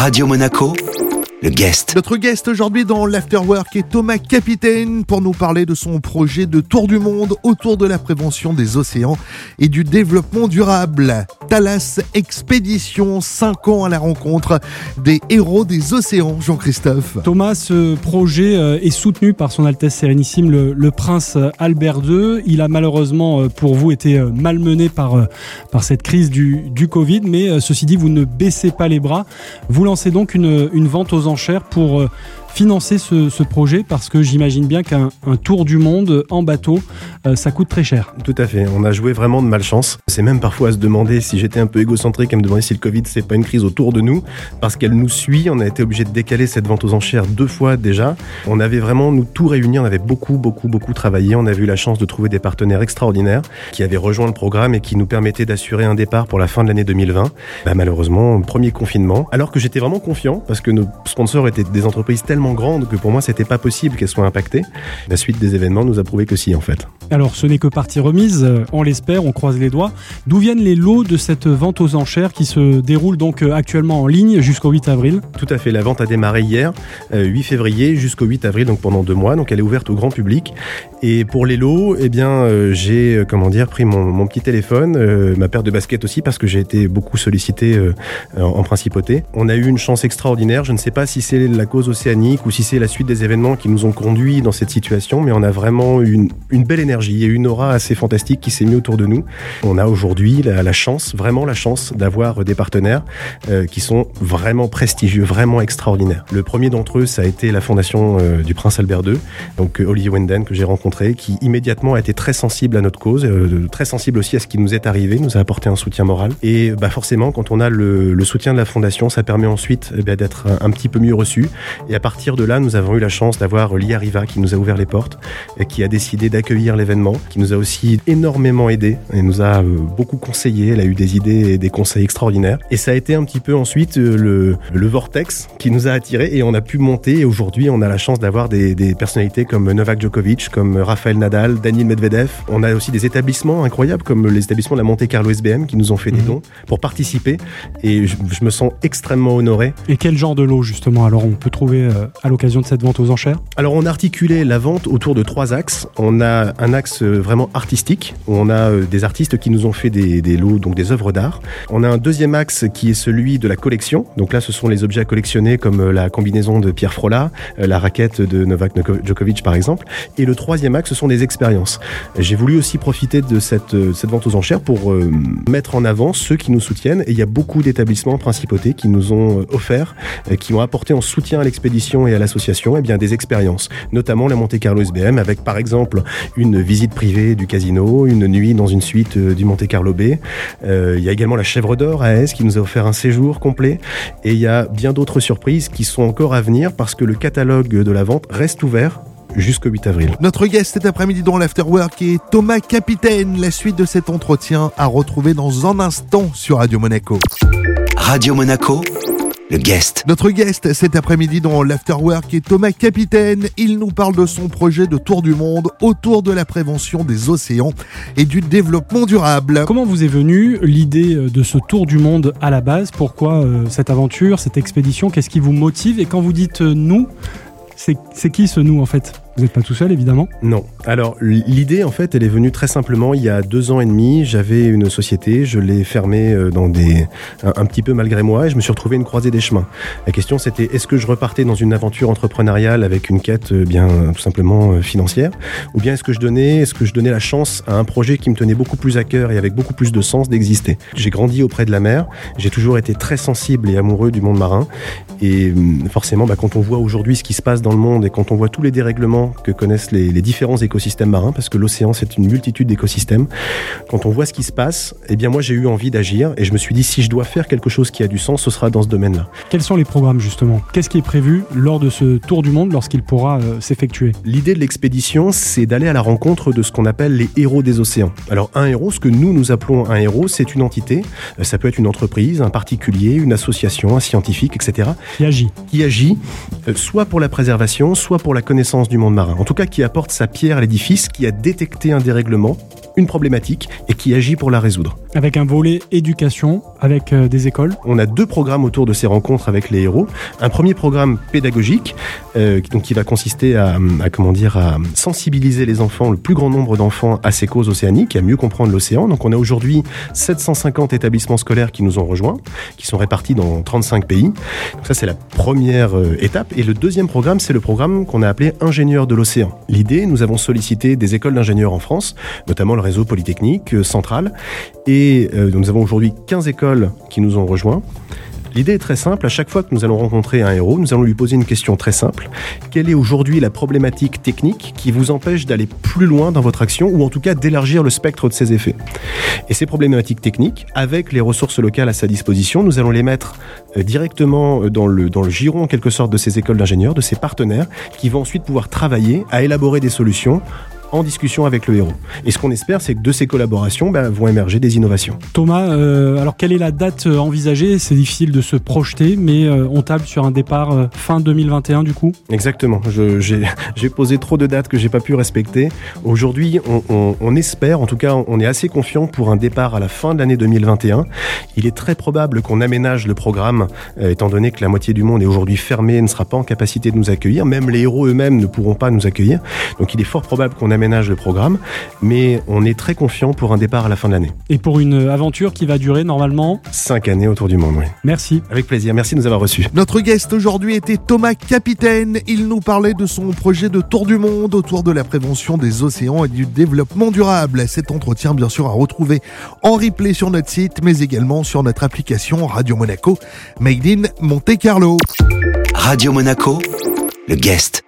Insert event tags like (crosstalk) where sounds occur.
Radio Monaco, le guest. Notre guest aujourd'hui dans l'Afterwork est Thomas Capitaine pour nous parler de son projet de tour du monde autour de la prévention des océans et du développement durable. Thalas Expédition, 5 ans à la rencontre des héros des océans, Jean-Christophe. Thomas, ce projet euh, est soutenu par son Altesse Sérénissime, le, le prince Albert II. Il a malheureusement euh, pour vous été euh, malmené par, par cette crise du, du Covid, mais ceci dit, vous ne baissez pas les bras. Vous lancez donc une, une vente aux enchères pour financer ce, projet parce que j'imagine bien qu'un tour du monde en bateau, euh, ça coûte très cher. Tout à fait. On a joué vraiment de malchance. C'est même parfois à se demander si j'étais un peu égocentrique à me demander si le Covid c'est pas une crise autour de nous parce qu'elle nous suit. On a été obligé de décaler cette vente aux enchères deux fois déjà. On avait vraiment nous tout réunis. On avait beaucoup, beaucoup, beaucoup travaillé. On a eu la chance de trouver des partenaires extraordinaires qui avaient rejoint le programme et qui nous permettaient d'assurer un départ pour la fin de l'année 2020. Bah, malheureusement, premier confinement. Alors que j'étais vraiment confiant parce que nos sponsors étaient des entreprises tellement grande que pour moi c'était pas possible qu'elle soit impactée. La suite des événements nous a prouvé que si en fait. Alors ce n'est que partie remise, euh, on l'espère, on croise les doigts. D'où viennent les lots de cette vente aux enchères qui se déroule donc euh, actuellement en ligne jusqu'au 8 avril Tout à fait, la vente a démarré hier, 8 euh, février jusqu'au 8 avril, donc pendant deux mois, donc elle est ouverte au grand public. Et pour les lots, eh bien j'ai comment dire pris mon, mon petit téléphone, ma paire de baskets aussi parce que j'ai été beaucoup sollicité en, en principauté. On a eu une chance extraordinaire, je ne sais pas si c'est la cause ou si c'est la suite des événements qui nous ont conduits dans cette situation, mais on a vraiment une, belle énergie et une aura assez fantastique qui s'est mise autour de nous. On a aujourd'hui la, chance, vraiment la chance d'avoir des partenaires euh, qui sont vraiment prestigieux, vraiment extraordinaires. Le premier d'entre eux, ça a été la fondation euh, du Prince Albert II, donc euh, Olivier Wenden que j'ai rencontré, qui immédiatement a été très sensible à notre cause, euh, très sensible aussi à ce qui nous est arrivé, nous a apporté un soutien moral. Et bah forcément, quand on a le, le soutien de la fondation, ça permet ensuite eh d'être un, un, petit peu mieux reçu. Et à partir partir de là, nous avons eu la chance d'avoir l'IARIVA qui nous a ouvert les portes et qui a décidé d'accueillir l'événement, qui nous a aussi énormément aidé et nous a euh, beaucoup conseillé. Elle a eu des idées et des conseils extraordinaires. Et ça a été un petit peu ensuite euh, le, le vortex qui nous a attirés et on a pu monter. Et aujourd'hui, on a la chance d'avoir des, des, personnalités comme Novak Djokovic, comme Raphaël Nadal, Daniel Medvedev. On a aussi des établissements incroyables comme les établissements de la Monte Carlo SBM qui nous ont fait mmh. des mhm. dons pour participer. Et je, je, me sens extrêmement honoré. Et quel genre de lot justement? Alors on peut trouver euh, à l'occasion de cette vente aux enchères Alors on a articulé la vente autour de trois axes. On a un axe euh, vraiment artistique, où on a euh, des artistes qui nous ont fait des, lots, donc des œuvres d'art. On a un deuxième axe qui est celui de la collection. Donc là, ce sont les objets à collectionner comme euh, la combinaison de Pierre Frola, la raquette de Novak Djokovic par exemple. Et le troisième axe, ce sont des expériences. J'ai voulu aussi profiter de cette, vente aux enchères pour mettre en avant ceux qui nous soutiennent. Et il y a beaucoup d'établissements principautés qui nous ont offert, qui ont apporté en soutien à l'expédition et à l'association eh bien des expériences, notamment la Monte Carlo SBM avec par exemple une visite privée du casino, une nuit dans une suite euh, du Monte Carlo B. Euh, il y a également la Chèvre d'Or à Aes qui nous a offert un séjour complet et il y a bien d'autres surprises qui sont encore à venir parce que le catalogue de la vente reste ouvert jusqu'au 8 avril. Notre guest cet après-midi dans l'Afterwork est Thomas Capitaine. La suite de cet entretien à retrouver dans un instant sur Radio Monaco. Radio Monaco le guest. Notre guest cet après-midi dans l'Afterwork est Thomas Capitaine. Il nous parle de son projet de tour du monde autour de la prévention des océans et du développement durable. Comment vous est venue l'idée de ce tour du monde à la base? Pourquoi euh, cette aventure, cette expédition? Qu'est-ce qui vous motive? Et quand vous dites euh, nous, c'est qui ce nous en fait? Vous n'êtes pas tout seul, évidemment Non. Alors, l'idée, en fait, elle est venue très simplement. Il y a deux ans et demi, j'avais une société, je l'ai fermée euh, dans des, un, petit peu malgré moi, et je me suis retrouvé une croisée des chemins. La question, c'était est-ce que je repartais dans une aventure entrepreneuriale avec une quête euh, bien tout simplement euh, financière, ou bien est-ce que je donnais, est-ce que je donnais la chance à un projet qui me tenait beaucoup plus à cœur et avec beaucoup plus de sens d'exister? J'ai grandi auprès de la mer, j'ai toujours été très sensible et amoureux du monde marin, et hum, forcément, bah, quand on voit aujourd'hui ce qui se passe dans le monde et quand on voit tous les dérèglements que connaissent les, les différents écosystèmes marins, parce que l'océan c'est une multitude d'écosystèmes. Quand on voit ce qui se passe, eh bien moi j'ai eu envie d'agir et je me suis dit si je dois faire quelque chose qui a du sens, ce sera dans ce domaine-là. Quels sont les programmes justement? Qu'est-ce qui est prévu lors de ce tour du monde lorsqu'il pourra euh, s'effectuer? L'idée de l'expédition, c'est d'aller à la rencontre de ce qu'on appelle les héros des océans. Alors un héros, ce que nous nous appelons un héros, c'est une entité. Euh, ça peut être une entreprise, un particulier, une association, un scientifique, etc. Qui agit. Qui agit, euh, soit pour la préservation, soit pour la connaissance du monde monde marin. En tout cas, qui apporte sa pierre à l'édifice, qui a détecté un dérèglement, une problématique et qui agit pour la résoudre. Avec un volet éducation, avec euh, des écoles. On a deux programmes autour de ces rencontres avec les héros. Un premier programme pédagogique, euh, donc qui va consister à, à, comment dire à sensibiliser les enfants, le plus grand nombre d'enfants à ces causes océaniques, à mieux comprendre l'océan. Donc on a aujourd'hui 750 établissements scolaires qui nous ont rejoints, qui sont répartis dans 35 pays. Donc ça c'est la première euh, étape. Et le deuxième programme, c'est le programme qu'on a appelé ingénieur de l'océan. L'idée, nous avons sollicité des écoles d'ingénieurs en France, notamment le réseau polytechnique euh, central, et euh, nous avons aujourd'hui 15 écoles qui nous ont rejoints. L'idée est très simple. À chaque fois que nous allons rencontrer un héros, nous allons lui poser une question très simple. Quelle est aujourd'hui la problématique technique qui vous empêche d'aller plus loin dans votre action ou en tout cas d'élargir le spectre de ses effets? Et ces problématiques techniques, avec les ressources locales à sa disposition, nous allons les mettre euh, directement dans le, dans le giron en quelque sorte de ces écoles d'ingénieurs, de ces partenaires, qui vont ensuite pouvoir travailler à élaborer des solutions en discussion avec le héros. Et ce qu'on espère, c'est que de ces collaborations bah, vont émerger des innovations. Thomas, euh, alors quelle est la date euh, envisagée? C'est difficile de se projeter, mais euh, on table sur un départ euh, fin 2021 du coup? Exactement. (laughs) J'ai posé trop de dates que j'ai pas pu respecter. Aujourd'hui, on, on, on, espère, en tout cas, on est assez confiant pour un départ à la fin de l'année 2021. Il est très probable qu'on aménage le programme, étant donné que la moitié du monde est aujourd'hui fermé et ne sera pas en capacité de nous accueillir. Même les héros eux-mêmes ne pourront pas nous accueillir. Donc il est fort probable qu'on aménage le programme, mais on est très confiant pour un départ à la fin de l'année. Et pour une aventure qui va durer normalement Cinq années autour du monde, oui. Merci. Avec plaisir, merci de nous avoir reçus. Notre guest aujourd'hui était Thomas Capitaine. Il nous parlait de son projet de tour du monde autour de la prévention des océans et du développement durable. Cet entretien, bien sûr, à retrouver en replay sur notre site, mais également sur notre application Radio Monaco, Made in Monte Carlo. Radio Monaco, le guest.